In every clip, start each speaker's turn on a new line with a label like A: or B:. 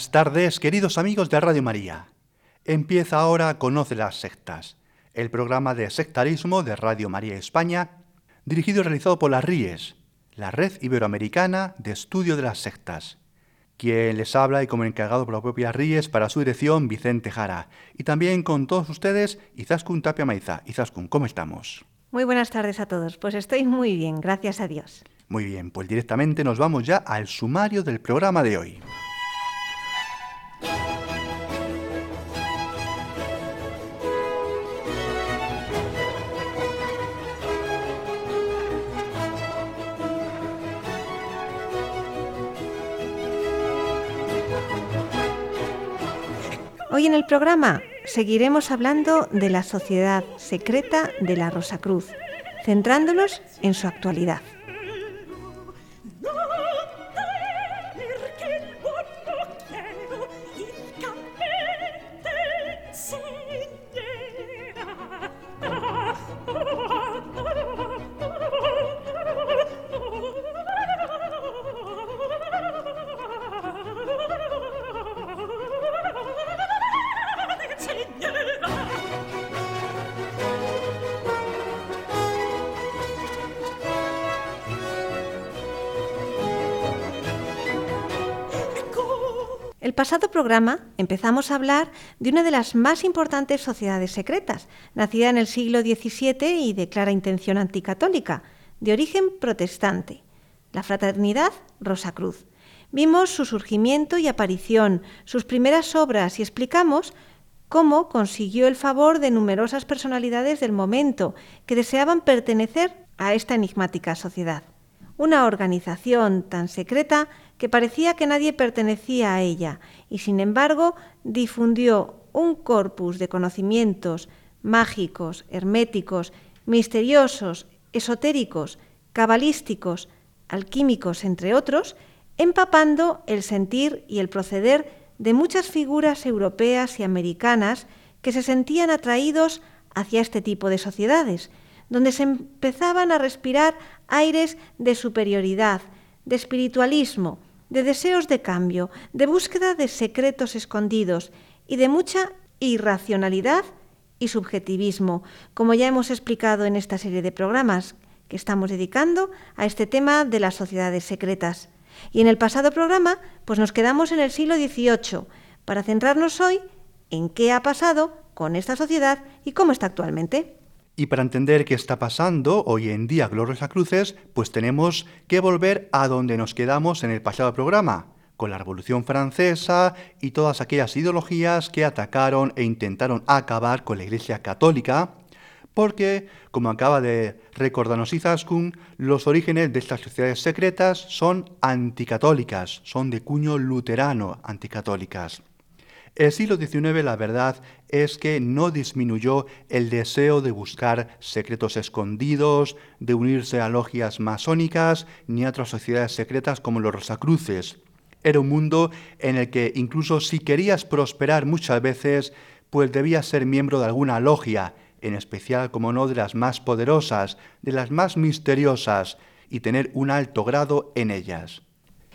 A: Buenas tardes, queridos amigos de Radio María. Empieza ahora Conoce las sectas, el programa de sectarismo de Radio María España, dirigido y realizado por las RIES, la Red Iberoamericana de Estudio de las Sectas. Quien les habla y como encargado por la propia RIES para su dirección, Vicente Jara. Y también con todos ustedes, Izaskun Tapia Maiza. Izaskun, ¿cómo estamos?
B: Muy buenas tardes a todos. Pues estoy muy bien, gracias a Dios.
A: Muy bien, pues directamente nos vamos ya al sumario del programa de hoy.
B: Hoy en el programa seguiremos hablando de la sociedad secreta de la Rosacruz, centrándonos en su actualidad. Pasado programa empezamos a hablar de una de las más importantes sociedades secretas, nacida en el siglo XVII y de clara intención anticatólica, de origen protestante, la Fraternidad Rosacruz. Vimos su surgimiento y aparición, sus primeras obras y explicamos cómo consiguió el favor de numerosas personalidades del momento que deseaban pertenecer a esta enigmática sociedad. Una organización tan secreta que parecía que nadie pertenecía a ella y sin embargo difundió un corpus de conocimientos mágicos, herméticos, misteriosos, esotéricos, cabalísticos, alquímicos, entre otros, empapando el sentir y el proceder de muchas figuras europeas y americanas que se sentían atraídos hacia este tipo de sociedades, donde se empezaban a respirar aires de superioridad, de espiritualismo, de deseos de cambio, de búsqueda de secretos escondidos y de mucha irracionalidad y subjetivismo, como ya hemos explicado en esta serie de programas que estamos dedicando a este tema de las sociedades secretas. Y en el pasado programa, pues nos quedamos en el siglo XVIII, para centrarnos hoy en qué ha pasado con esta sociedad y cómo está actualmente.
A: Y para entender qué está pasando hoy en día Glorias a Cruces, pues tenemos que volver a donde nos quedamos en el pasado programa, con la Revolución Francesa y todas aquellas ideologías que atacaron e intentaron acabar con la Iglesia Católica, porque, como acaba de recordarnos Izaskun, los orígenes de estas sociedades secretas son anticatólicas, son de cuño luterano anticatólicas. El siglo XIX, la verdad, es que no disminuyó el deseo de buscar secretos escondidos, de unirse a logias masónicas ni a otras sociedades secretas como los Rosacruces. Era un mundo en el que incluso si querías prosperar muchas veces, pues debías ser miembro de alguna logia, en especial, como no, de las más poderosas, de las más misteriosas, y tener un alto grado en ellas.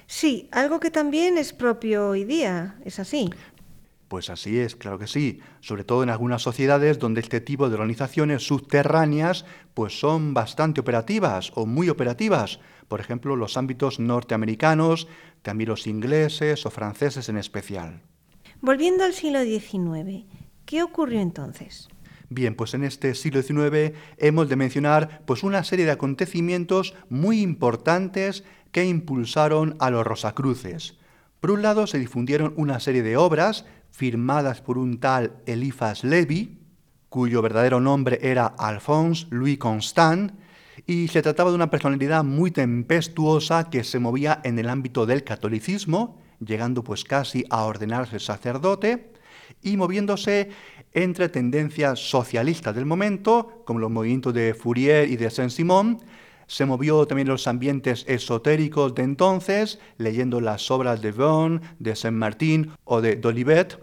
B: Sí, algo que también es propio hoy día, es así.
A: Pues así es, claro que sí, sobre todo en algunas sociedades donde este tipo de organizaciones subterráneas pues son bastante operativas o muy operativas, por ejemplo, los ámbitos norteamericanos, también los ingleses o franceses en especial.
B: Volviendo al siglo XIX, ¿qué ocurrió entonces?
A: Bien, pues en este siglo XIX hemos de mencionar pues una serie de acontecimientos muy importantes que impulsaron a los Rosacruces. Por un lado, se difundieron una serie de obras firmadas por un tal Eliphas Levi, cuyo verdadero nombre era Alphonse Louis Constant, y se trataba de una personalidad muy tempestuosa que se movía en el ámbito del catolicismo, llegando pues casi a ordenarse sacerdote y moviéndose entre tendencias socialistas del momento, como los movimientos de Fourier y de Saint-Simon, se movió también en los ambientes esotéricos de entonces, leyendo las obras de Vaughan, de Saint-Martin o de Dolivet,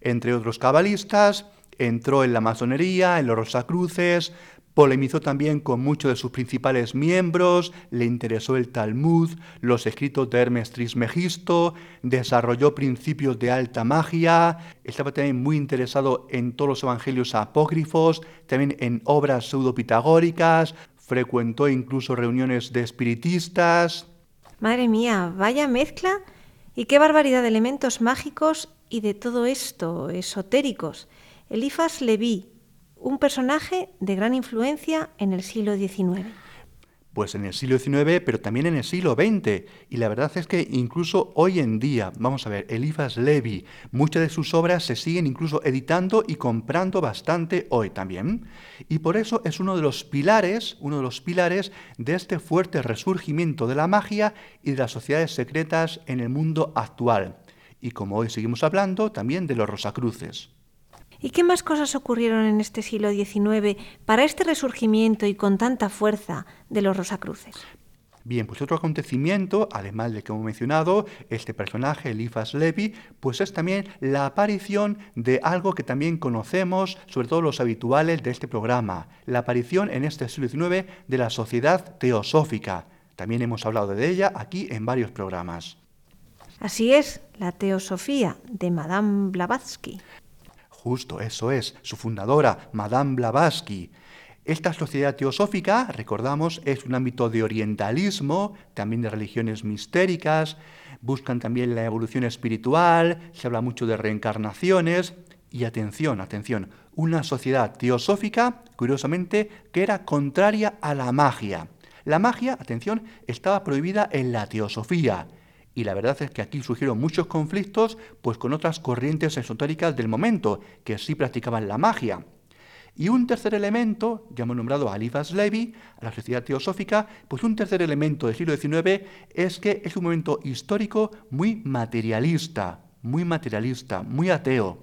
A: entre otros cabalistas, entró en la masonería, en los Rosacruces, Polemizó también con muchos de sus principales miembros, le interesó el Talmud, los escritos de Hermes Trismegisto, desarrolló principios de alta magia, estaba también muy interesado en todos los evangelios apócrifos, también en obras pseudopitagóricas, frecuentó incluso reuniones de espiritistas.
B: Madre mía, vaya mezcla y qué barbaridad de elementos mágicos y de todo esto, esotéricos. Elifas Leví, un personaje de gran influencia en el siglo XIX.
A: Pues en el siglo XIX, pero también en el siglo XX. Y la verdad es que incluso hoy en día, vamos a ver, Eliphas Levi, muchas de sus obras se siguen incluso editando y comprando bastante hoy también. Y por eso es uno de los pilares, uno de los pilares de este fuerte resurgimiento de la magia y de las sociedades secretas en el mundo actual. Y como hoy seguimos hablando, también de los Rosacruces.
B: ¿Y qué más cosas ocurrieron en este siglo XIX para este resurgimiento y con tanta fuerza de los Rosacruces?
A: Bien, pues otro acontecimiento, además de que hemos mencionado, este personaje, Eliphas Levi, pues es también la aparición de algo que también conocemos, sobre todo los habituales de este programa, la aparición en este siglo XIX de la sociedad teosófica. También hemos hablado de ella aquí en varios programas.
B: Así es, la teosofía de Madame Blavatsky.
A: Justo, eso es, su fundadora, Madame Blavatsky. Esta sociedad teosófica, recordamos, es un ámbito de orientalismo, también de religiones mistéricas, buscan también la evolución espiritual, se habla mucho de reencarnaciones, y atención, atención, una sociedad teosófica, curiosamente, que era contraria a la magia. La magia, atención, estaba prohibida en la teosofía, y la verdad es que aquí surgieron muchos conflictos pues con otras corrientes esotéricas del momento que sí practicaban la magia. Y un tercer elemento, ya hemos nombrado a Alifas Levi, a la sociedad teosófica, pues un tercer elemento del siglo XIX es que es un momento histórico muy materialista, muy materialista, muy ateo.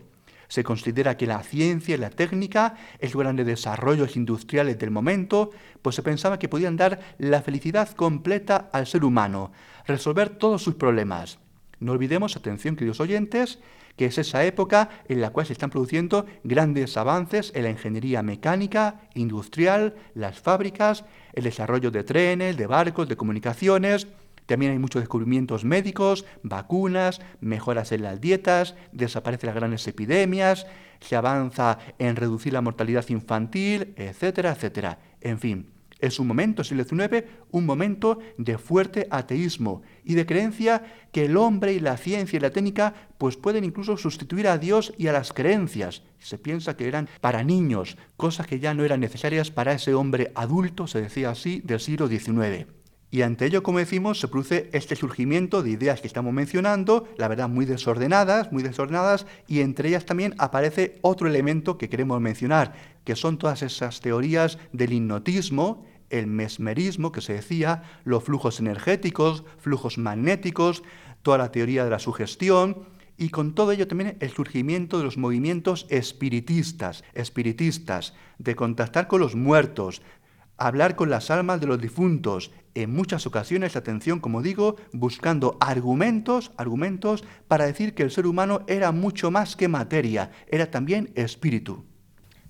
A: Se considera que la ciencia y la técnica, esos grandes desarrollos industriales del momento, pues se pensaba que podían dar la felicidad completa al ser humano, resolver todos sus problemas. No olvidemos, atención queridos oyentes, que es esa época en la cual se están produciendo grandes avances en la ingeniería mecánica, industrial, las fábricas, el desarrollo de trenes, de barcos, de comunicaciones, también hay muchos descubrimientos médicos, vacunas, mejoras en las dietas, desaparecen las grandes epidemias, se avanza en reducir la mortalidad infantil, etcétera, etcétera. En fin, es un momento, siglo XIX, un momento de fuerte ateísmo y de creencia que el hombre y la ciencia y la técnica pues pueden incluso sustituir a Dios y a las creencias. Se piensa que eran para niños, cosas que ya no eran necesarias para ese hombre adulto, se decía así, del siglo XIX. Y ante ello, como decimos, se produce este surgimiento de ideas que estamos mencionando, la verdad muy desordenadas, muy desordenadas, y entre ellas también aparece otro elemento que queremos mencionar, que son todas esas teorías del hipnotismo, el mesmerismo que se decía, los flujos energéticos, flujos magnéticos, toda la teoría de la sugestión, y con todo ello también el surgimiento de los movimientos espiritistas, espiritistas, de contactar con los muertos, hablar con las almas de los difuntos, en muchas ocasiones, atención, como digo, buscando argumentos, argumentos para decir que el ser humano era mucho más que materia, era también espíritu.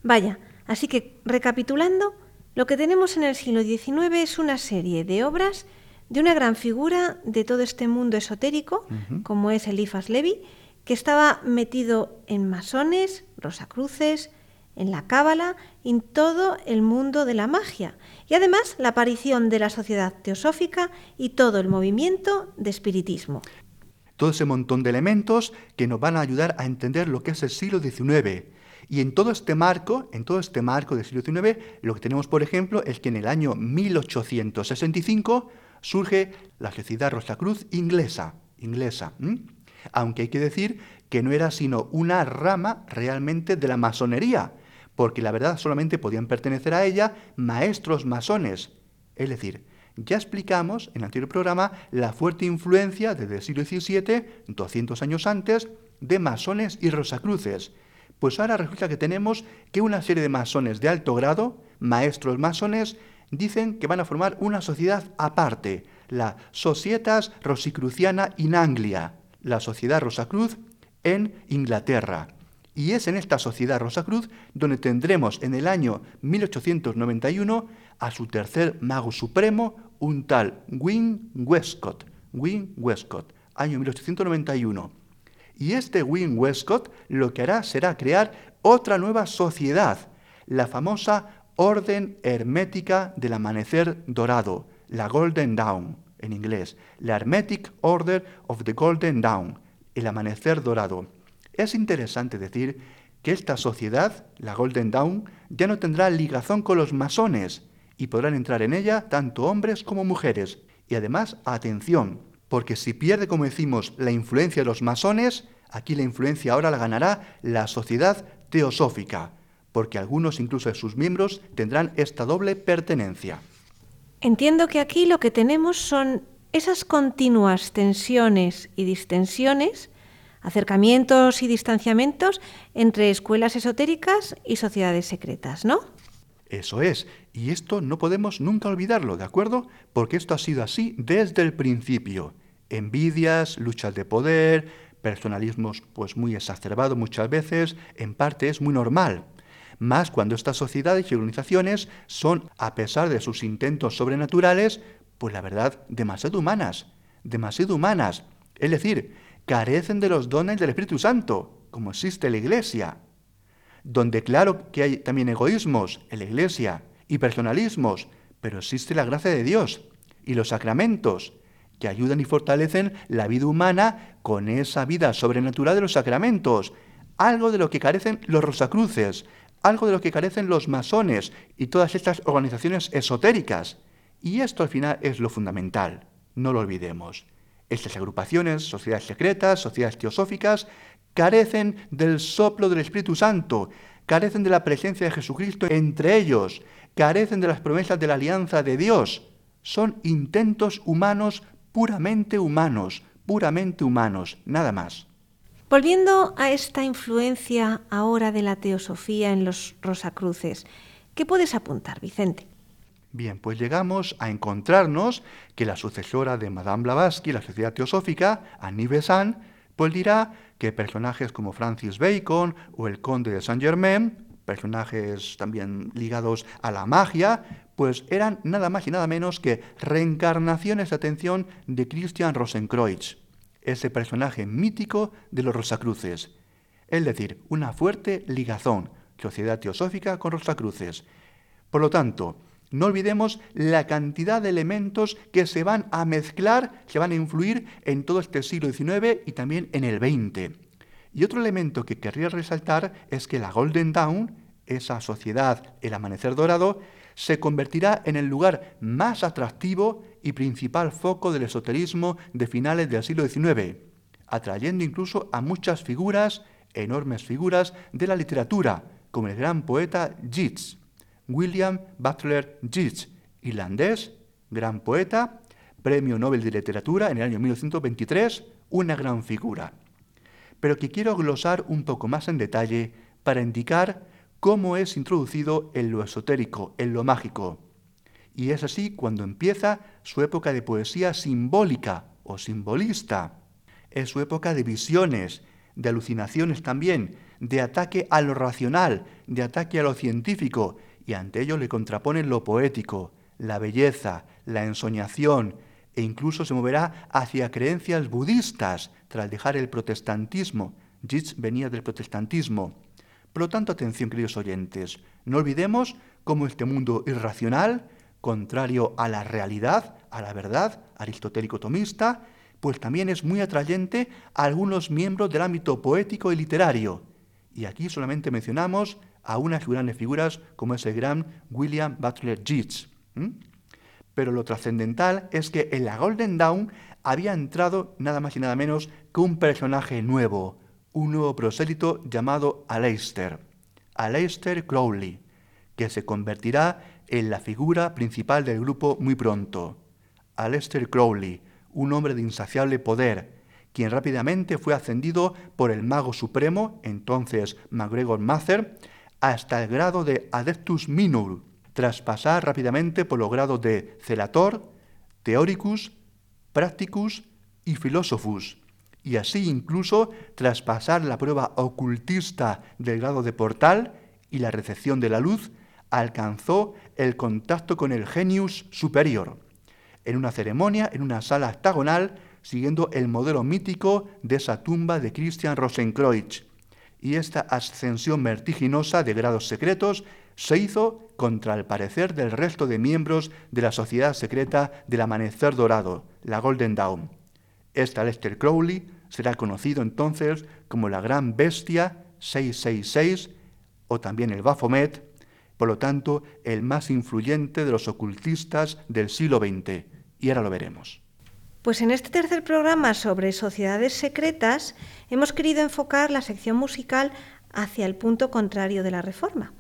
B: Vaya, así que recapitulando, lo que tenemos en el siglo XIX es una serie de obras de una gran figura de todo este mundo esotérico, como es Eliphas Levi, que estaba metido en masones, rosacruces, en la cábala, en todo el mundo de la magia, y además la aparición de la sociedad teosófica y todo el movimiento de espiritismo.
A: Todo ese montón de elementos que nos van a ayudar a entender lo que es el siglo XIX. Y en todo este marco, en todo este marco del siglo XIX, lo que tenemos, por ejemplo, es que en el año 1865 surge la Sociedad Rosacruz inglesa, inglesa. Aunque hay que decir que no era sino una rama realmente de la masonería, porque la verdad solamente podían pertenecer a ella maestros masones, Es decir, ya explicamos en el anterior programa la fuerte influencia desde el siglo XVII, 200 años antes, de masones y rosacruces. Pues ahora resulta que tenemos que una serie de masones de alto grado, maestros masones, dicen que van a formar una sociedad aparte, la Societas Rosicruciana in Anglia, la Sociedad Rosacruz en Inglaterra. Y es en esta Sociedad Rosacruz donde tendremos en el año 1891 a su tercer mago supremo, un tal Win Westcott. Win Westcott, año 1891. Y este Win Westcott lo que hará será crear otra nueva sociedad, la famosa Orden Hermética del Amanecer Dorado, la Golden Dawn en inglés, la Hermetic Order of the Golden Dawn, el Amanecer Dorado. Es interesante decir que esta sociedad, la Golden Dawn, ya no tendrá ligazón con los masones y podrán entrar en ella tanto hombres como mujeres. Y además, atención, porque si pierde, como decimos, la influencia de los masones, aquí la influencia ahora la ganará la sociedad teosófica, porque algunos incluso de sus miembros tendrán esta doble pertenencia.
B: Entiendo que aquí lo que tenemos son esas continuas tensiones y distensiones, acercamientos y distanciamientos entre escuelas esotéricas y sociedades secretas, ¿no?
A: Eso es, y esto no podemos nunca olvidarlo, ¿de acuerdo? Porque esto ha sido así desde el principio. Envidias, luchas de poder, personalismos pues muy exacerbados muchas veces, en parte es muy normal más cuando estas sociedades y organizaciones son, a pesar de sus intentos sobrenaturales, pues la verdad, demasiado humanas, demasiado humanas. Es decir, carecen de los dones del Espíritu Santo, como existe la Iglesia. Donde claro que hay también egoísmos en la Iglesia y personalismos, pero existe la gracia de Dios y los sacramentos, que ayudan y fortalecen la vida humana con esa vida sobrenatural de los sacramentos, algo de lo que carecen los rosacruces, algo de lo que carecen los masones y todas estas organizaciones esotéricas. Y esto al final es lo fundamental, no lo olvidemos. Estas agrupaciones, sociedades secretas, sociedades teosóficas, carecen del soplo del Espíritu Santo, carecen de la presencia de Jesucristo entre ellos, carecen de las promesas de la alianza de Dios. Son intentos humanos puramente humanos, puramente humanos, nada más.
B: Volviendo a esta influencia ahora de la teosofía en los Rosacruces, ¿qué puedes apuntar, Vicente?
A: Bien, pues llegamos a encontrarnos que la sucesora de Madame Blavatsky, la sociedad teosófica, Annie Besant, pues dirá que personajes como Francis Bacon o el conde de Saint Germain, personajes también ligados a la magia, pues eran nada más y nada menos que reencarnaciones de atención de Christian Rosenkreuz ese personaje mítico de los Rosacruces, es decir, una fuerte ligazón, sociedad teosófica con Rosacruces. Por lo tanto, no olvidemos la cantidad de elementos que se van a mezclar, se van a influir en todo este siglo XIX y también en el XX. Y otro elemento que querría resaltar es que la Golden Dawn, esa sociedad, el amanecer dorado, se convertirá en el lugar más atractivo y principal foco del esoterismo de finales del siglo XIX, atrayendo incluso a muchas figuras, enormes figuras de la literatura, como el gran poeta Yeats, William Butler Yeats, irlandés, gran poeta, Premio Nobel de Literatura en el año 1923, una gran figura. Pero que quiero glosar un poco más en detalle para indicar cómo es introducido en lo esotérico, en lo mágico. Y es así cuando empieza su época de poesía simbólica o simbolista. Es su época de visiones, de alucinaciones también, de ataque a lo racional, de ataque a lo científico, y ante ello le contraponen lo poético, la belleza, la ensoñación, e incluso se moverá hacia creencias budistas tras dejar el protestantismo. Yeats venía del protestantismo. Por lo tanto, atención, queridos oyentes, no olvidemos cómo este mundo irracional, contrario a la realidad, a la verdad, aristotélico-tomista, pues también es muy atrayente a algunos miembros del ámbito poético y literario. Y aquí solamente mencionamos a unas grandes figuras como es el gran William Butler Yeats. Pero lo trascendental es que en la Golden Dawn había entrado nada más y nada menos que un personaje nuevo, un nuevo prosélito llamado Aleister, Aleister Crowley, que se convertirá en la figura principal del grupo muy pronto, Aleister Crowley, un hombre de insaciable poder, quien rápidamente fue ascendido por el mago supremo, entonces MacGregor Mather, hasta el grado de Adeptus Minor, tras pasar rápidamente por los grados de Celator, Theoricus, Practicus y Philosophus, y así incluso tras pasar la prueba ocultista del grado de portal y la recepción de la luz, alcanzó el contacto con el genius superior, en una ceremonia en una sala octagonal siguiendo el modelo mítico de esa tumba de Christian Rosenkreuz. Y esta ascensión vertiginosa de grados secretos se hizo contra el parecer del resto de miembros de la sociedad secreta del Amanecer Dorado, la Golden Dawn. Esta Lester Crowley será conocido entonces como la Gran Bestia 666 o también el Baphomet, por lo tanto el más influyente de los ocultistas del siglo XX. Y ahora lo veremos.
B: Pues en este tercer programa sobre sociedades secretas hemos querido enfocar la sección musical hacia el punto contrario de la reforma,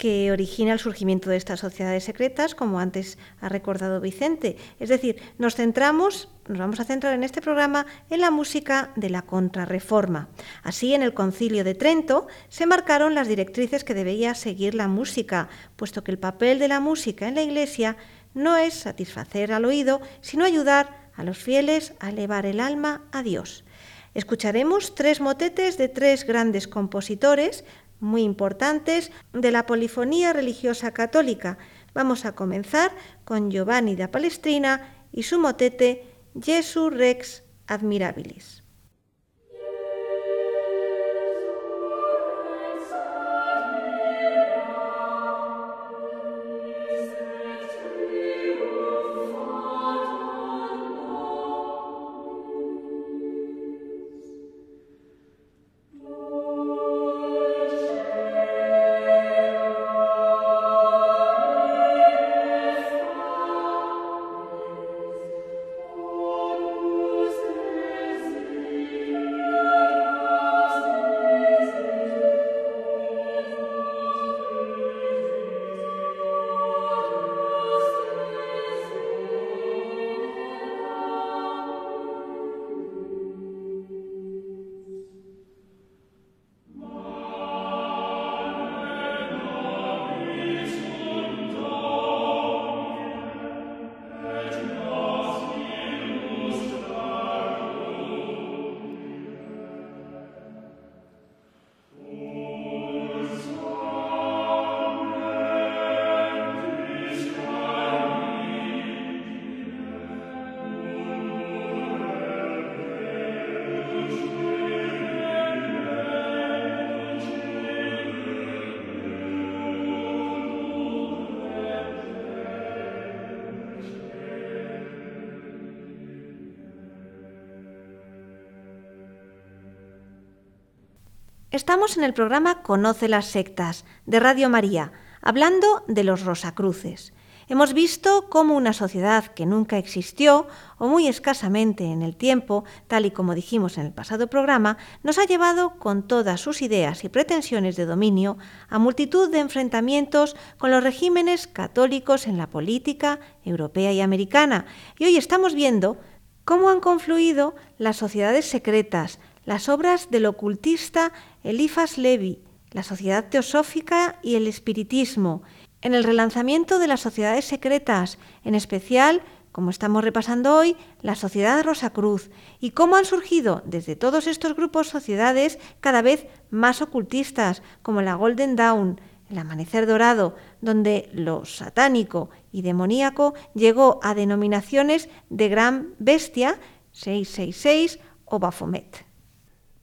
B: que origina el surgimiento de estas sociedades secretas, como antes ha recordado Vicente. Es decir, nos centramos, nos vamos a centrar en este programa en la música de la contrarreforma. Así, en el Concilio de Trento se marcaron las directrices que debía seguir la música, puesto que el papel de la música en la Iglesia no es satisfacer al oído, sino ayudar a los fieles a elevar el alma a Dios. Escucharemos tres motetes de tres grandes compositores muy importantes de la polifonía religiosa católica. Vamos a comenzar con Giovanni da Palestrina y su motete Jesu Rex Admirabilis. Estamos en el programa Conoce las sectas de Radio María, hablando de los Rosacruces. Hemos visto cómo una sociedad que nunca existió o muy escasamente en el tiempo, tal y como dijimos en el pasado programa, nos ha llevado con todas sus ideas y pretensiones de dominio a multitud de enfrentamientos con los regímenes católicos en la política europea y americana. Y hoy estamos viendo cómo han confluido las sociedades secretas, las obras del ocultista Elifas Levi, la sociedad teosófica y el espiritismo, en el relanzamiento de las sociedades secretas, en especial, como estamos repasando hoy, la Sociedad Rosacruz, y cómo han surgido desde todos estos grupos sociedades cada vez más ocultistas, como la Golden Dawn, el Amanecer Dorado, donde lo satánico y demoníaco llegó a denominaciones de Gran Bestia, 666 o Baphomet.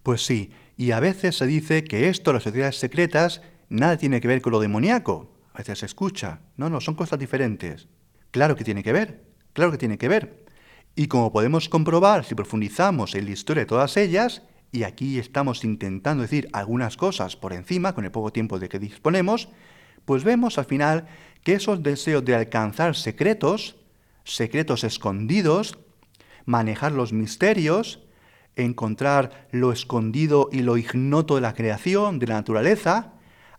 A: Pues sí, y a veces se dice que esto, las sociedades secretas, nada tiene que ver con lo demoníaco. A veces se escucha. No, no, son cosas diferentes. Claro que tiene que ver, claro que tiene que ver. Y como podemos comprobar si profundizamos en la historia de todas ellas, y aquí estamos intentando decir algunas cosas por encima, con el poco tiempo de que disponemos, pues vemos al final que esos deseos de alcanzar secretos, secretos escondidos, manejar los misterios, encontrar lo escondido y lo ignoto de la creación, de la naturaleza,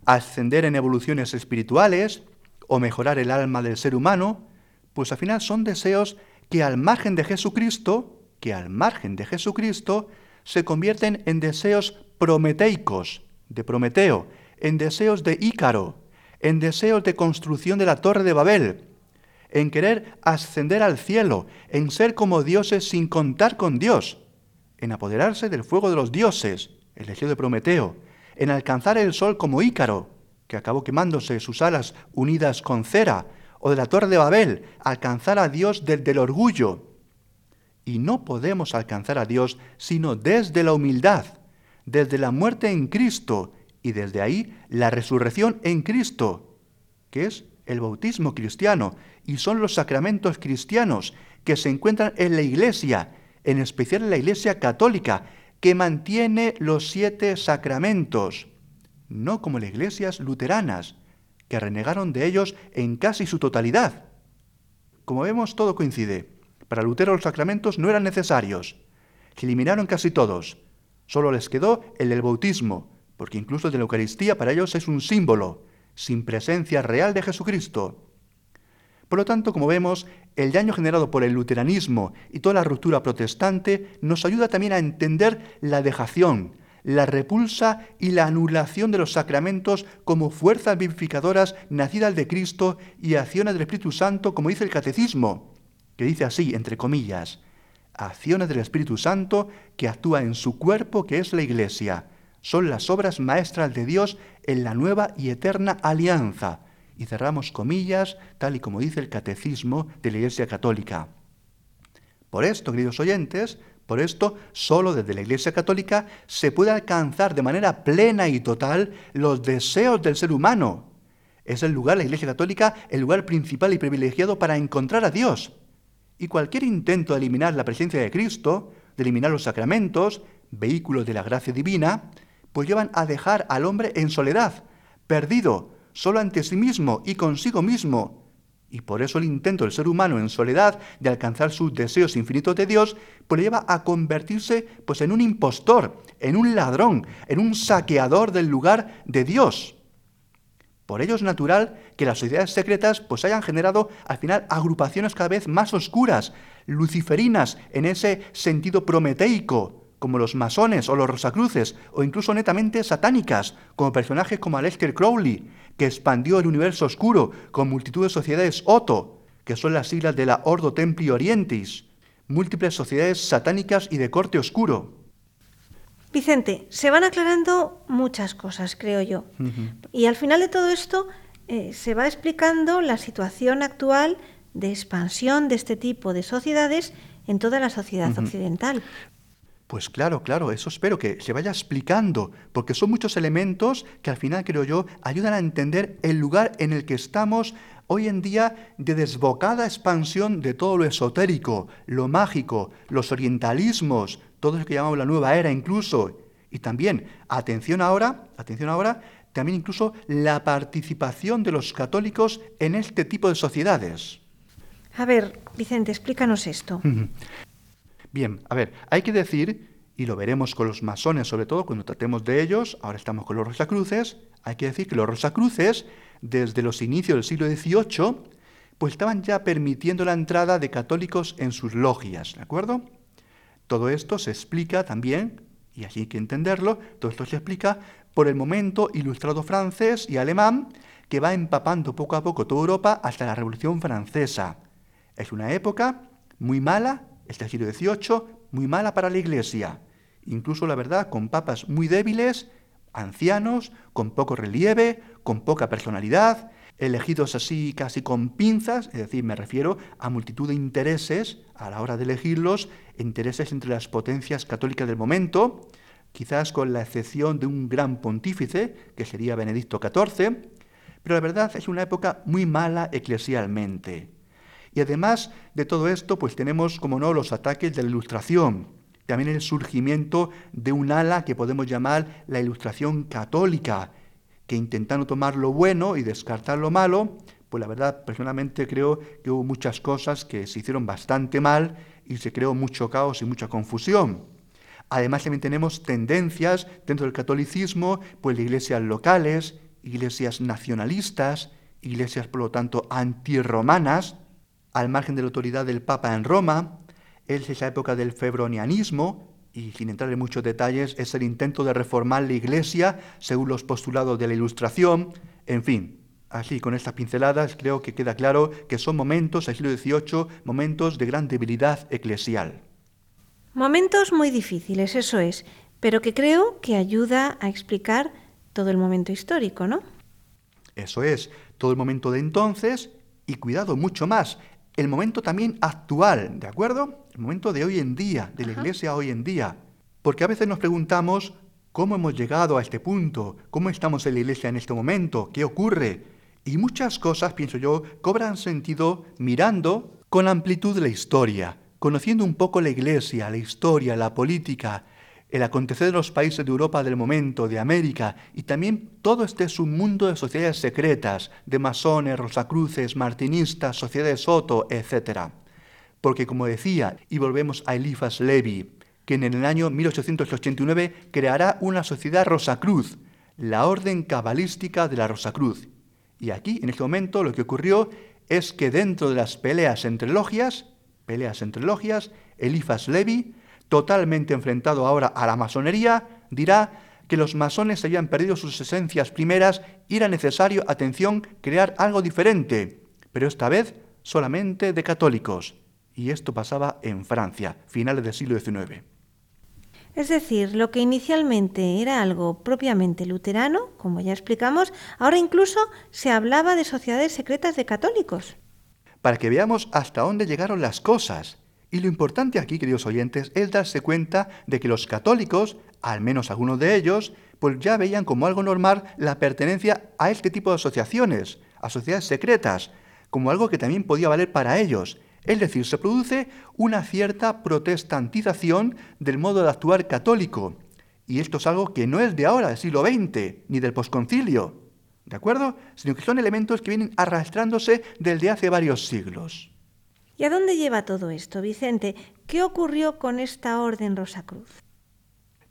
A: ascender en evoluciones espirituales o mejorar el alma del ser humano, pues al final son deseos que al margen de Jesucristo, que al margen de Jesucristo, se convierten en deseos prometeicos, de Prometeo, en deseos de Ícaro, en deseos de construcción de la torre de Babel, en querer ascender al cielo, en ser como dioses sin contar con Dios, en apoderarse del fuego de los dioses, el deseo de Prometeo, en alcanzar el sol como Ícaro, que acabó quemándose sus alas unidas con cera, o de la torre de Babel, alcanzar a Dios desde el orgullo. Y no podemos alcanzar a Dios sino desde la humildad, desde la muerte en Cristo y desde ahí la resurrección en Cristo, que es el bautismo cristiano y son los sacramentos cristianos que se encuentran en la Iglesia, en especial en la Iglesia católica, que mantiene los siete sacramentos, no como las iglesias luteranas, que renegaron de ellos en casi su totalidad. Como vemos, todo coincide. Para Lutero los sacramentos no eran necesarios. Se eliminaron casi todos. Solo les quedó el del bautismo, porque incluso el de la Eucaristía para ellos es un símbolo, sin presencia real de Jesucristo. Por lo tanto, como vemos, el daño generado por el luteranismo y toda la ruptura protestante nos ayuda también a entender la dejación, la repulsa y la anulación de los sacramentos como fuerzas vivificadoras nacidas de Cristo y acciones del Espíritu Santo, como dice el Catecismo, que dice así, entre comillas, acciones del Espíritu Santo que actúa en su cuerpo, que es la Iglesia. Son las obras maestras de Dios en la nueva y eterna alianza y cerramos comillas, tal y como dice el catecismo de la Iglesia Católica. Por esto, queridos oyentes, por esto, solo desde la Iglesia Católica se puede alcanzar de manera plena y total los deseos del ser humano. Es el lugar, la Iglesia Católica, el lugar principal y privilegiado para encontrar a Dios. Y cualquier intento de eliminar la presencia de Cristo, de eliminar los sacramentos, vehículos de la gracia divina, pues llevan a dejar al hombre en soledad, perdido, solo ante sí mismo y consigo mismo. Y por eso el intento del ser humano en soledad de alcanzar sus deseos infinitos de Dios, pues le lleva a convertirse pues en un impostor, en un ladrón, en un saqueador del lugar de Dios. Por ello es natural que las sociedades secretas pues hayan generado al final agrupaciones cada vez más oscuras, luciferinas en ese sentido prometeico, como los masones o los rosacruces, o incluso netamente satánicas, como personajes como Aleister Crowley, que expandió el universo oscuro con multitud de sociedades Otto, que son las siglas de la Ordo Templi Orientis, múltiples sociedades satánicas y de corte oscuro.
B: Vicente, se van aclarando muchas cosas, creo yo. Y al final de todo esto eh, se va explicando la situación actual de expansión de este tipo de sociedades en toda la sociedad occidental.
A: Pues claro, claro, eso espero que se vaya explicando, porque son muchos elementos que al final, creo yo, ayudan a entender el lugar en el que estamos hoy en día de desbocada expansión de todo lo esotérico, lo mágico, los orientalismos, todo lo que llamamos la nueva era incluso. Y también, atención ahora, atención ahora, también incluso la participación de los católicos en este tipo de sociedades.
B: A ver, Vicente, explícanos esto.
A: Bien, a ver, hay que decir, y lo veremos con los masones sobre todo cuando tratemos de ellos, ahora estamos con los Rosacruces, hay que decir que los Rosacruces, desde los inicios del siglo XVIII, pues estaban ya permitiendo la entrada de católicos en sus logias, ¿de acuerdo? Todo esto se explica también, y así hay que entenderlo, todo esto se explica por el momento ilustrado francés y alemán que va empapando poco a poco toda Europa hasta la Revolución Francesa. Es una época muy mala este siglo XVIII, muy mala para la Iglesia, incluso la verdad, con papas muy débiles, ancianos, con poco relieve, con poca personalidad, elegidos así casi con pinzas, es decir, me refiero a multitud de intereses a la hora de elegirlos, intereses entre las potencias católicas del momento, quizás con la excepción de un gran pontífice, que sería Benedicto XIV, pero la verdad es una época muy mala eclesialmente. Y además de todo esto, pues tenemos, como no, los ataques de la ilustración, también el surgimiento de un ala que podemos llamar la ilustración católica, que intentando tomar lo bueno y descartar lo malo, pues la verdad, personalmente creo que hubo muchas cosas que se hicieron bastante mal y se creó mucho caos y mucha confusión. Además también tenemos tendencias dentro del catolicismo, pues de iglesias locales, iglesias nacionalistas, iglesias por lo tanto antirromanas, al margen de la autoridad del Papa en Roma, es esa época del febronianismo, y sin entrar en muchos detalles, es el intento de reformar la Iglesia según los postulados de la Ilustración, en fin, así con estas pinceladas creo que queda claro que son momentos, del siglo XVIII, momentos de gran debilidad eclesial.
B: Momentos muy difíciles, eso es, pero que creo que ayuda a explicar todo el momento histórico, ¿no?
A: Eso es, todo el momento de entonces y cuidado mucho más, el momento también actual, ¿de acuerdo? El momento de hoy en día, de la iglesia hoy en día. Porque a veces nos preguntamos cómo hemos llegado a este punto, cómo estamos en la iglesia en este momento, qué ocurre. Y muchas cosas, pienso yo, cobran sentido mirando con amplitud la historia, conociendo un poco la iglesia, la historia, la política, el acontecer de los países de Europa del momento, de América, y también todo este es un mundo de sociedades secretas, de masones, rosacruces, martinistas, sociedades Soto, etc. Porque como decía, y volvemos a Elifas Levi, que en el año 1889 creará una sociedad Rosacruz, la Orden Cabalística de la Rosacruz. Y aquí, en este momento, lo que ocurrió es que dentro de las peleas entre logias, peleas entre logias, Elifas Levi totalmente enfrentado ahora a la masonería, dirá que los masones habían perdido sus esencias primeras y era necesario, atención, crear algo diferente, pero esta vez solamente de católicos. Y esto pasaba en Francia, finales del siglo XIX.
B: Es decir, lo que inicialmente era algo propiamente luterano, como ya explicamos, ahora incluso se hablaba de sociedades secretas de católicos.
A: Para que veamos hasta dónde llegaron las cosas y lo importante aquí, queridos oyentes, es darse cuenta de que los católicos, al menos algunos de ellos, pues ya veían como algo normal la pertenencia a este tipo de asociaciones, a sociedades secretas, como algo que también podía valer para ellos. Es decir, se produce una cierta protestantización del modo de actuar católico. Y esto es algo que no es de ahora, del siglo XX, ni del posconcilio, ¿de acuerdo? Sino que son elementos que vienen arrastrándose desde hace varios siglos.
B: ¿Y a dónde lleva todo esto, Vicente? ¿Qué ocurrió con esta Orden Rosacruz?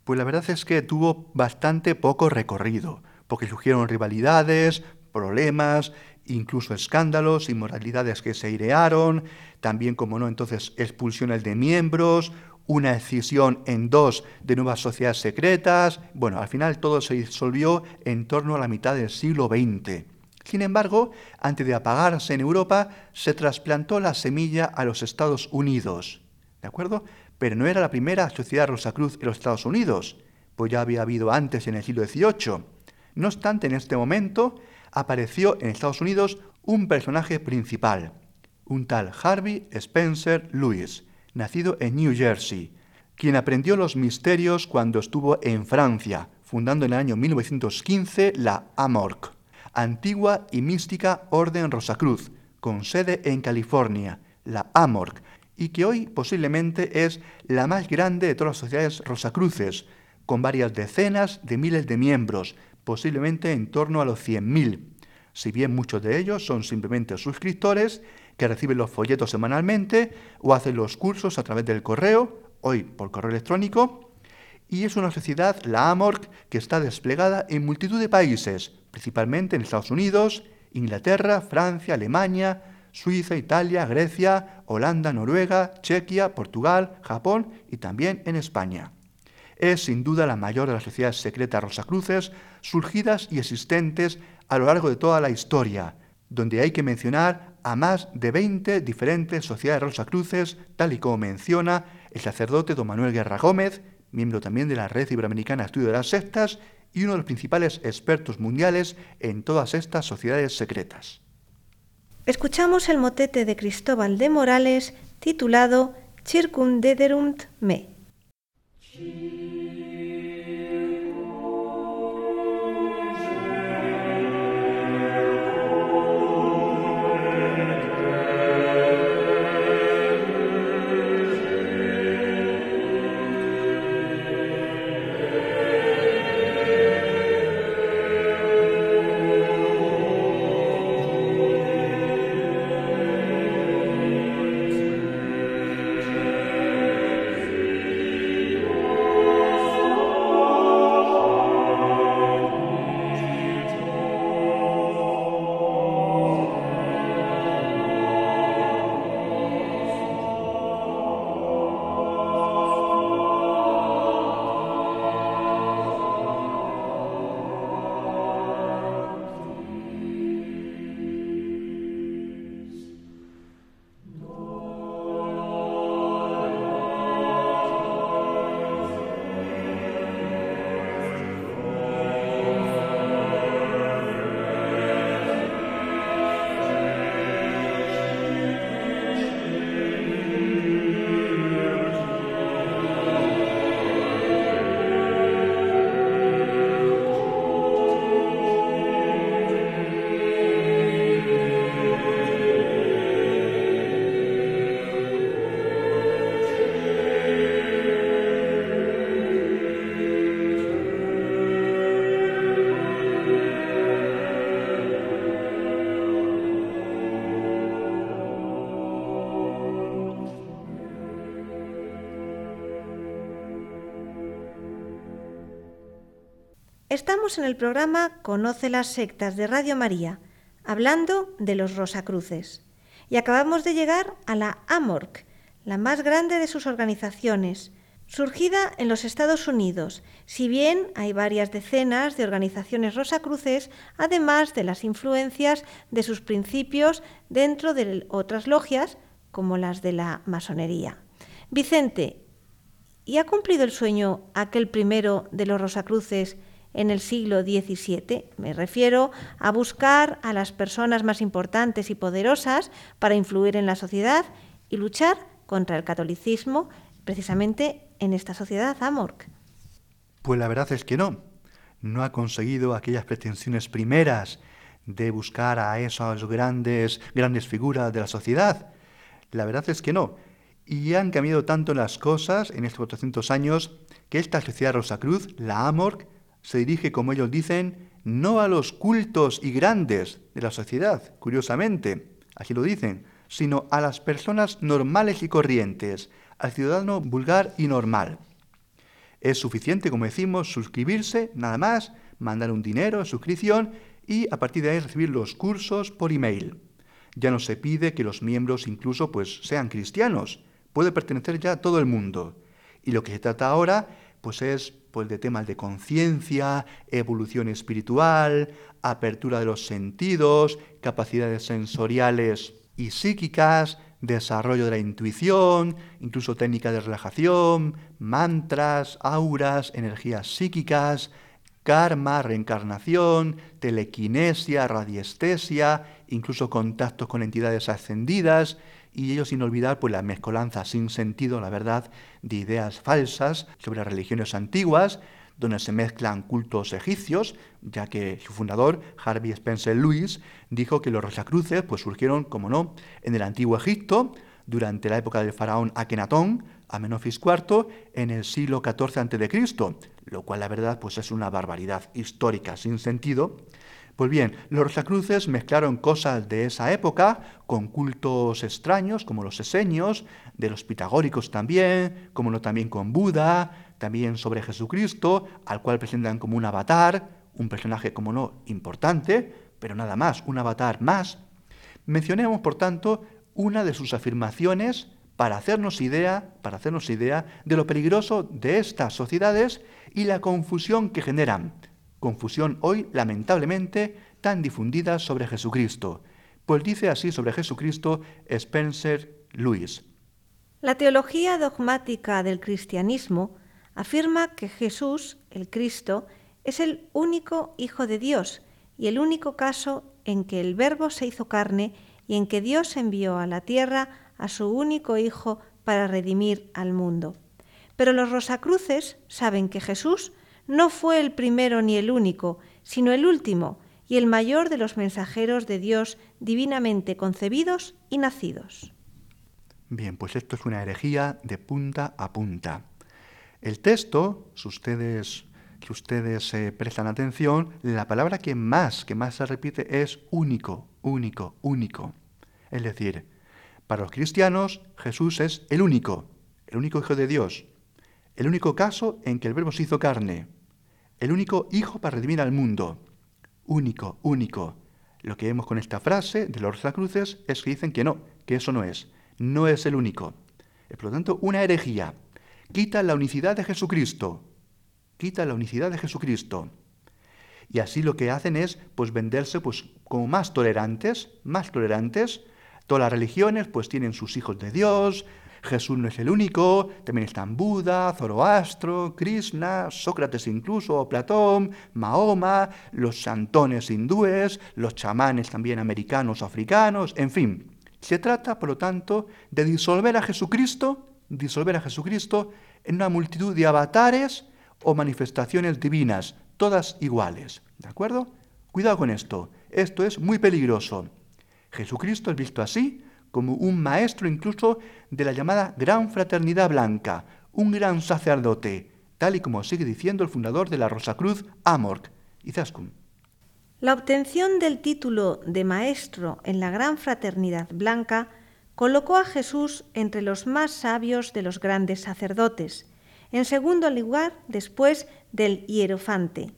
A: Pues la verdad es que tuvo bastante poco recorrido, porque surgieron rivalidades, problemas, incluso escándalos, inmoralidades que se airearon, también, como no, entonces expulsiones de miembros, una decisión en dos de nuevas sociedades secretas. Bueno, al final todo se disolvió en torno a la mitad del siglo XX. Sin embargo, antes de apagarse en Europa, se trasplantó la semilla a los Estados Unidos. ¿De acuerdo? Pero no era la primera sociedad Rosacruz en los Estados Unidos, pues ya había habido antes en el siglo XVIII. No obstante, en este momento apareció en Estados Unidos un personaje principal, un tal Harvey Spencer Lewis, nacido en New Jersey, quien aprendió los misterios cuando estuvo en Francia, fundando en el año 1915 la AMORC antigua y mística Orden Rosacruz, con sede en California, la AMORC, y que hoy posiblemente es la más grande de todas las sociedades rosacruces, con varias decenas de miles de miembros, posiblemente en torno a los 100.000, si bien muchos de ellos son simplemente suscriptores que reciben los folletos semanalmente o hacen los cursos a través del correo, hoy por correo electrónico, y es una sociedad, la AMORC, que está desplegada en multitud de países, principalmente en Estados Unidos, Inglaterra, Francia, Alemania, Suiza, Italia, Grecia, Holanda, Noruega, Chequia, Portugal, Japón y también en España. Es sin duda la mayor de las sociedades secretas rosacruces surgidas y existentes a lo largo de toda la historia, donde hay que mencionar a más de 20 diferentes sociedades rosacruces, tal y como menciona el sacerdote don Manuel Guerra Gómez, miembro también de la Red Iberoamericana Estudio de las Sectas y uno de los principales expertos mundiales en todas estas sociedades secretas.
B: Escuchamos el motete de Cristóbal de Morales titulado Circumdederunt me. Estamos en el programa Conoce las sectas de Radio María, hablando de los Rosacruces. Y acabamos de llegar a la AMORC, la más grande de sus organizaciones, surgida en los Estados Unidos, si bien hay varias decenas de organizaciones rosacruces, además de las influencias de sus principios dentro de otras logias, como las de la masonería. Vicente, ¿y ha cumplido el sueño aquel primero de los rosacruces en el siglo XVII. Me refiero a buscar a las personas más importantes y poderosas para influir en la sociedad y luchar contra el catolicismo precisamente en esta sociedad Amorc.
A: Pues la verdad es que no. No ha conseguido aquellas pretensiones primeras de buscar a esas grandes, grandes figuras de la sociedad. La verdad es que no. Y han cambiado tanto las cosas en estos 400 años que esta sociedad Rosacruz, la Amorc, se dirige, como ellos dicen, no a los cultos y grandes de la sociedad, curiosamente, así lo dicen, sino a las personas normales y corrientes, al ciudadano vulgar y normal. Es suficiente, como decimos, suscribirse, nada más, mandar un dinero, suscripción, y a partir de ahí recibir los cursos por email. Ya no se pide que los miembros incluso pues sean cristianos, puede pertenecer ya a todo el mundo. Y lo que se trata ahora pues es pues, de temas de conciencia, evolución espiritual, apertura de los sentidos, capacidades sensoriales y psíquicas, desarrollo de la intuición, incluso técnicas de relajación, mantras, auras, energías psíquicas, karma, reencarnación, telequinesia, radiestesia, incluso contactos con entidades ascendidas, y ello sin olvidar pues la mezcolanza sin sentido, la verdad, de ideas falsas sobre religiones antiguas, donde se mezclan cultos egipcios, ya que su fundador, Harvey Spencer Lewis, dijo que los Rosacruces pues, surgieron, como no, en el antiguo Egipto, durante la época del faraón Akenatón, Amenofis IV, en el siglo XIV a.C., lo cual la verdad pues, es una barbaridad histórica sin sentido, pues bien, los Rosacruces mezclaron cosas de esa época con cultos extraños, como los esenios, de los pitagóricos también, como no también con Buda, también sobre Jesucristo, al cual presentan como un avatar, un personaje como no importante, pero nada más, un avatar más. Mencionemos, por tanto, una de sus afirmaciones para hacernos idea, para hacernos idea de lo peligroso de estas sociedades y la confusión que generan confusión hoy lamentablemente tan difundida sobre Jesucristo. Pues dice así sobre Jesucristo Spencer Lewis.
B: La teología dogmática del cristianismo afirma que Jesús, el Cristo, es el único Hijo de Dios y el único caso en que el Verbo se hizo carne y en que Dios envió a la tierra a su único Hijo para redimir al mundo. Pero los rosacruces saben que Jesús no fue el primero ni el único, sino el último y el mayor de los mensajeros de Dios divinamente concebidos y nacidos.
A: Bien, pues esto es una herejía de punta a punta. El texto, si ustedes, si ustedes eh, prestan atención, la palabra que más, que más se repite es único, único, único. Es decir, para los cristianos Jesús es el único, el único Hijo de Dios, el único caso en que el Verbo se hizo carne, el único Hijo para redimir al mundo. Único, único. Lo que vemos con esta frase de los Cruces es que dicen que no, que eso no es. No es el único. Es por lo tanto una herejía. Quita la unicidad de Jesucristo. Quita la unicidad de Jesucristo. Y así lo que hacen es pues venderse pues como más tolerantes, más tolerantes. Todas las religiones pues tienen sus hijos de Dios, Jesús no es el único, también están Buda, Zoroastro, Krishna, Sócrates incluso, Platón, Mahoma, los santones hindúes, los chamanes también americanos africanos, en fin. Se trata, por lo tanto, de disolver a Jesucristo, disolver a Jesucristo en una multitud de avatares o manifestaciones divinas, todas iguales. ¿De acuerdo? Cuidado con esto. Esto es muy peligroso. Jesucristo es visto así como un maestro incluso de la llamada Gran Fraternidad Blanca, un gran sacerdote, tal y como sigue diciendo el fundador de la Rosacruz, Amorc, Izaskun.
B: La obtención del título de maestro en la Gran Fraternidad Blanca colocó a Jesús entre los más sabios de los grandes sacerdotes, en segundo lugar después del hierofante.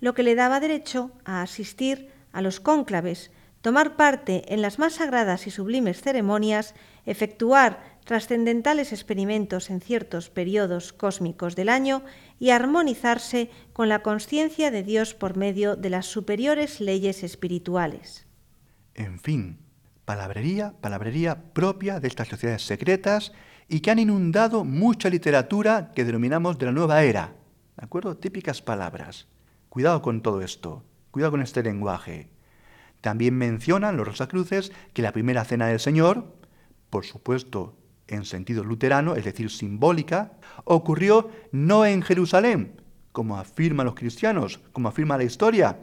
B: lo que le daba derecho a asistir a los cónclaves, tomar parte en las más sagradas y sublimes ceremonias, efectuar trascendentales experimentos en ciertos periodos cósmicos del año y armonizarse con la conciencia de Dios por medio de las superiores leyes espirituales.
A: En fin, palabrería, palabrería propia de estas sociedades secretas y que han inundado mucha literatura que denominamos de la nueva era. ¿De acuerdo? Típicas palabras. Cuidado con todo esto, cuidado con este lenguaje. También mencionan los Rosacruces que la primera cena del Señor, por supuesto en sentido luterano, es decir, simbólica, ocurrió no en Jerusalén, como afirman los cristianos, como afirma la historia,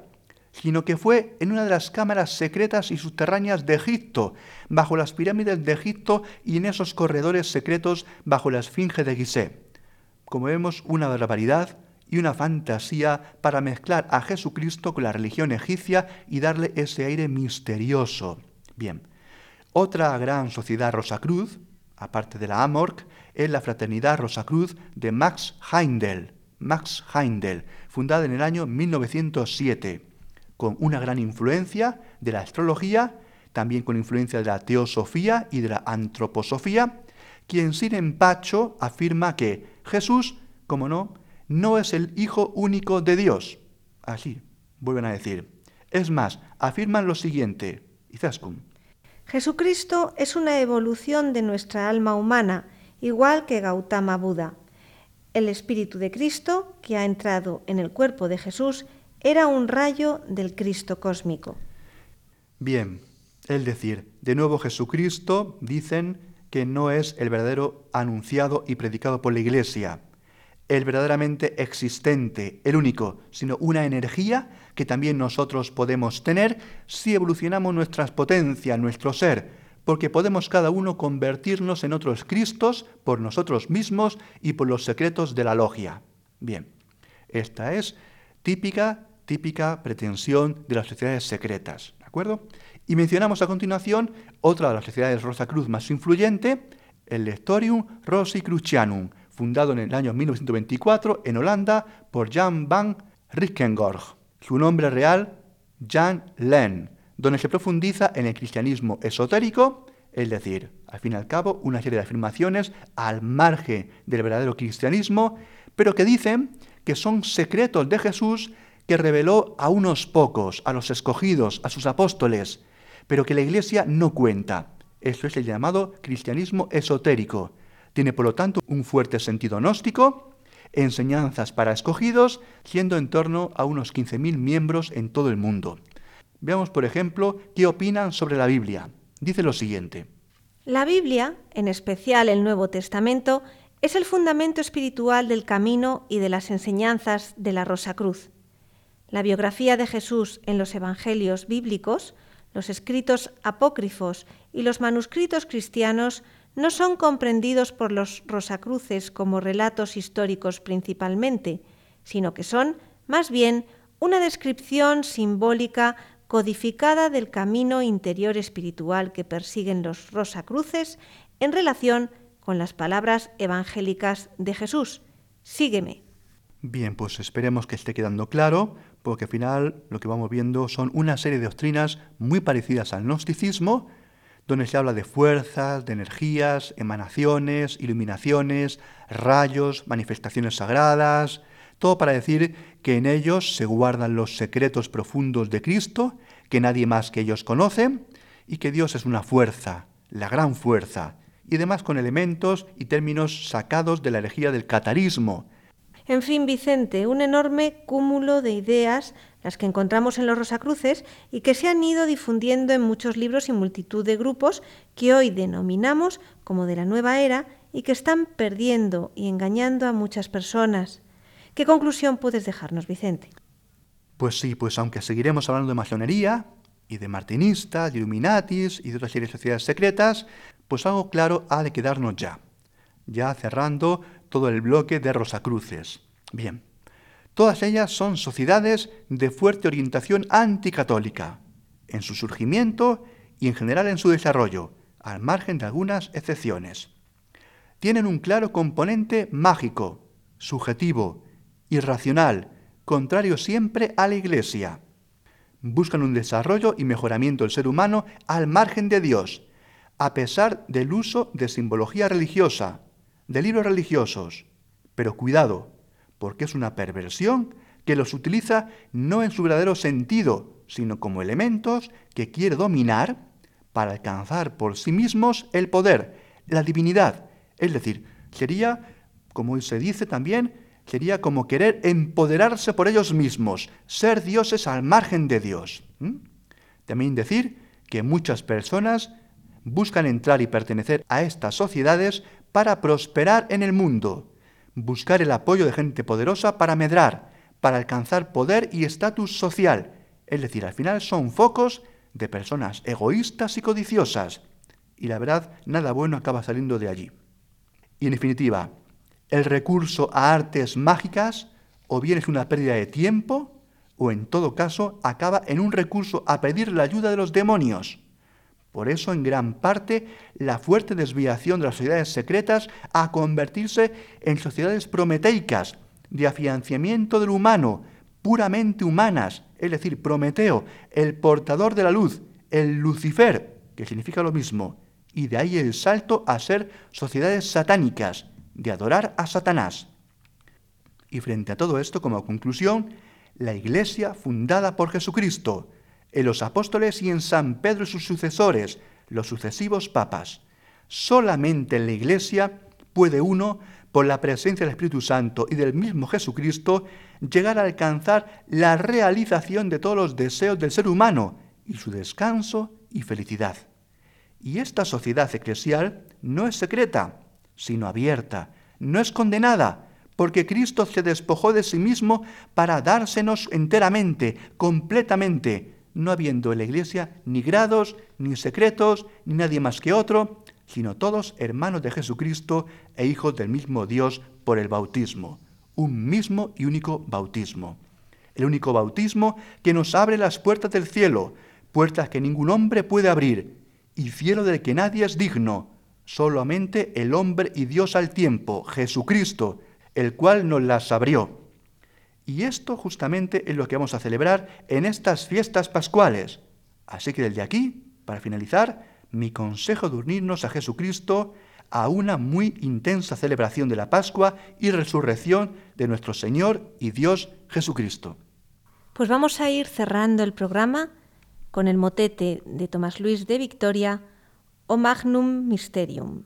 A: sino que fue en una de las cámaras secretas y subterráneas de Egipto, bajo las pirámides de Egipto y en esos corredores secretos bajo la esfinge de Gizeh. Como vemos, una barbaridad y una fantasía para mezclar a Jesucristo con la religión egipcia y darle ese aire misterioso. Bien, otra gran sociedad Rosacruz, aparte de la Amorc, es la Fraternidad Rosacruz de Max Heindel, Max Heindel, fundada en el año 1907, con una gran influencia de la astrología, también con influencia de la teosofía y de la antroposofía, quien sin empacho afirma que Jesús, como no, no es el Hijo único de Dios. Así, vuelven a decir. Es más, afirman lo siguiente, Izaskun.
B: Jesucristo es una evolución de nuestra alma humana, igual que Gautama Buda. El Espíritu de Cristo, que ha entrado en el cuerpo de Jesús, era un rayo del Cristo cósmico.
A: Bien, es decir, de nuevo Jesucristo dicen que no es el verdadero anunciado y predicado por la Iglesia, el verdaderamente existente, el único, sino una energía que también nosotros podemos tener si evolucionamos nuestras potencias, nuestro ser, porque podemos cada uno convertirnos en otros Cristos por nosotros mismos y por los secretos de la logia. Bien, esta es típica, típica pretensión de las sociedades secretas, ¿de acuerdo? Y mencionamos a continuación otra de las sociedades Rosa Cruz más influyente, el Lectorium Rosicrucianum, fundado en el año 1924 en Holanda por Jan van Rickengorg. Su nombre real, Jan Len, donde se profundiza en el cristianismo esotérico, es decir, al fin y al cabo, una serie de afirmaciones al margen del verdadero cristianismo, pero que dicen que son secretos de Jesús que reveló a unos pocos, a los escogidos, a sus apóstoles, pero que la Iglesia no cuenta. Eso es el llamado cristianismo esotérico, tiene, por lo tanto, un fuerte sentido gnóstico, enseñanzas para escogidos, siendo en torno a unos 15.000 miembros en todo el mundo. Veamos, por ejemplo, qué opinan sobre la Biblia. Dice lo siguiente.
B: La Biblia, en especial el Nuevo Testamento, es el fundamento espiritual del camino y de las enseñanzas de la Rosa Cruz. La biografía de Jesús en los Evangelios bíblicos, los escritos apócrifos y los manuscritos cristianos no son comprendidos por los Rosacruces como relatos históricos principalmente, sino que son, más bien, una descripción simbólica codificada del camino interior espiritual que persiguen los Rosacruces en relación con las palabras evangélicas de Jesús. Sígueme.
A: Bien, pues esperemos que esté quedando claro, porque al final lo que vamos viendo son una serie de doctrinas muy parecidas al gnosticismo, donde se habla de fuerzas, de energías, emanaciones, iluminaciones, rayos, manifestaciones sagradas, todo para decir que en ellos se guardan los secretos profundos de Cristo, que nadie más que ellos conoce, y que Dios es una fuerza, la gran fuerza, y demás con elementos y términos sacados de la herejía del catarismo.
B: En fin, Vicente, un enorme cúmulo de ideas las que encontramos en los Rosacruces y que se han ido difundiendo en muchos libros y multitud de grupos que hoy denominamos como de la nueva era y que están perdiendo y engañando a muchas personas. ¿Qué conclusión puedes dejarnos, Vicente?
A: Pues sí, pues aunque seguiremos hablando de masonería y de martinistas, de illuminatis y de otras series de sociedades secretas, pues algo claro ha de quedarnos ya, ya cerrando todo el bloque de Rosacruces. Bien, Todas ellas son sociedades de fuerte orientación anticatólica, en su surgimiento y en general en su desarrollo, al margen de algunas excepciones. Tienen un claro componente mágico, subjetivo, irracional, contrario siempre a la Iglesia. Buscan un desarrollo y mejoramiento del ser humano al margen de Dios, a pesar del uso de simbología religiosa, de libros religiosos. Pero cuidado, porque es una perversión que los utiliza no en su verdadero sentido, sino como elementos que quiere dominar para alcanzar por sí mismos el poder, la divinidad. Es decir, sería, como se dice también, sería como querer empoderarse por ellos mismos, ser dioses al margen de Dios. También decir que muchas personas buscan entrar y pertenecer a estas sociedades para prosperar en el mundo, buscar el apoyo de gente poderosa para medrar, para alcanzar poder y estatus social. Es decir, al final son focos de personas egoístas y codiciosas. Y la verdad, nada bueno acaba saliendo de allí. Y en definitiva, el recurso a artes mágicas o bien es una pérdida de tiempo o en todo caso acaba en un recurso a pedir la ayuda de los demonios. Por eso, en gran parte, la fuerte desviación de las sociedades secretas a convertirse en sociedades prometeicas, de afianciamiento del humano, puramente humanas, es decir, Prometeo, el portador de la luz, el Lucifer, que significa lo mismo, y de ahí el salto a ser sociedades satánicas, de adorar a Satanás. Y frente a todo esto, como conclusión, la Iglesia fundada por Jesucristo, en los apóstoles y en San Pedro y sus sucesores, los sucesivos papas. Solamente en la Iglesia puede uno, por la presencia del Espíritu Santo y del mismo Jesucristo, llegar a alcanzar la realización de todos los deseos del ser humano y su descanso y felicidad. Y esta sociedad eclesial no es secreta, sino abierta, no es condenada, porque Cristo se despojó de sí mismo para dársenos enteramente, completamente, no habiendo en la Iglesia ni grados, ni secretos, ni nadie más que otro, sino todos hermanos de Jesucristo e hijos del mismo Dios por el bautismo, un mismo y único bautismo. El único bautismo que nos abre las puertas del cielo, puertas que ningún hombre puede abrir, y cielo del que nadie es digno, solamente el hombre y Dios al tiempo, Jesucristo, el cual nos las abrió. Y esto justamente es lo que vamos a celebrar en estas fiestas pascuales. Así que desde aquí, para finalizar, mi consejo de unirnos a Jesucristo a una muy intensa celebración de la Pascua y resurrección de nuestro Señor y Dios Jesucristo.
B: Pues vamos a ir cerrando el programa con el motete de Tomás Luis de Victoria, O Magnum Mysterium.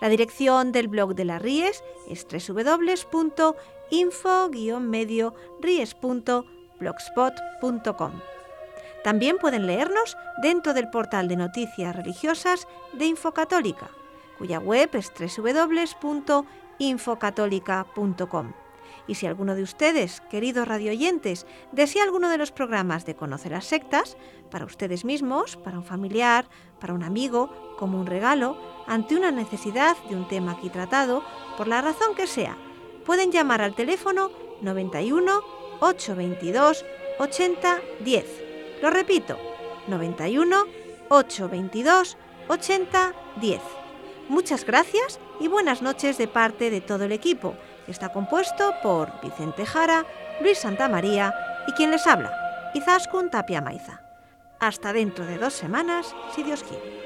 B: La dirección del blog de las Ries es www.info-ries.blogspot.com. También pueden leernos dentro del portal de noticias religiosas de Infocatólica, cuya web es www.infocatólica.com. Y si alguno de ustedes, queridos radioyentes, desea alguno de los programas de Conocer las Sectas, para ustedes mismos, para un familiar, para un amigo, como un regalo, ante una necesidad de un tema aquí tratado, por la razón que sea, pueden llamar al teléfono 91 822 80 10. Lo repito, 91 822 80 10. Muchas gracias y buenas noches de parte de todo el equipo. Está compuesto por Vicente Jara, Luis Santamaría y quien les habla, Izaskun Tapia Maiza. Hasta dentro de dos semanas, si Dios quiere.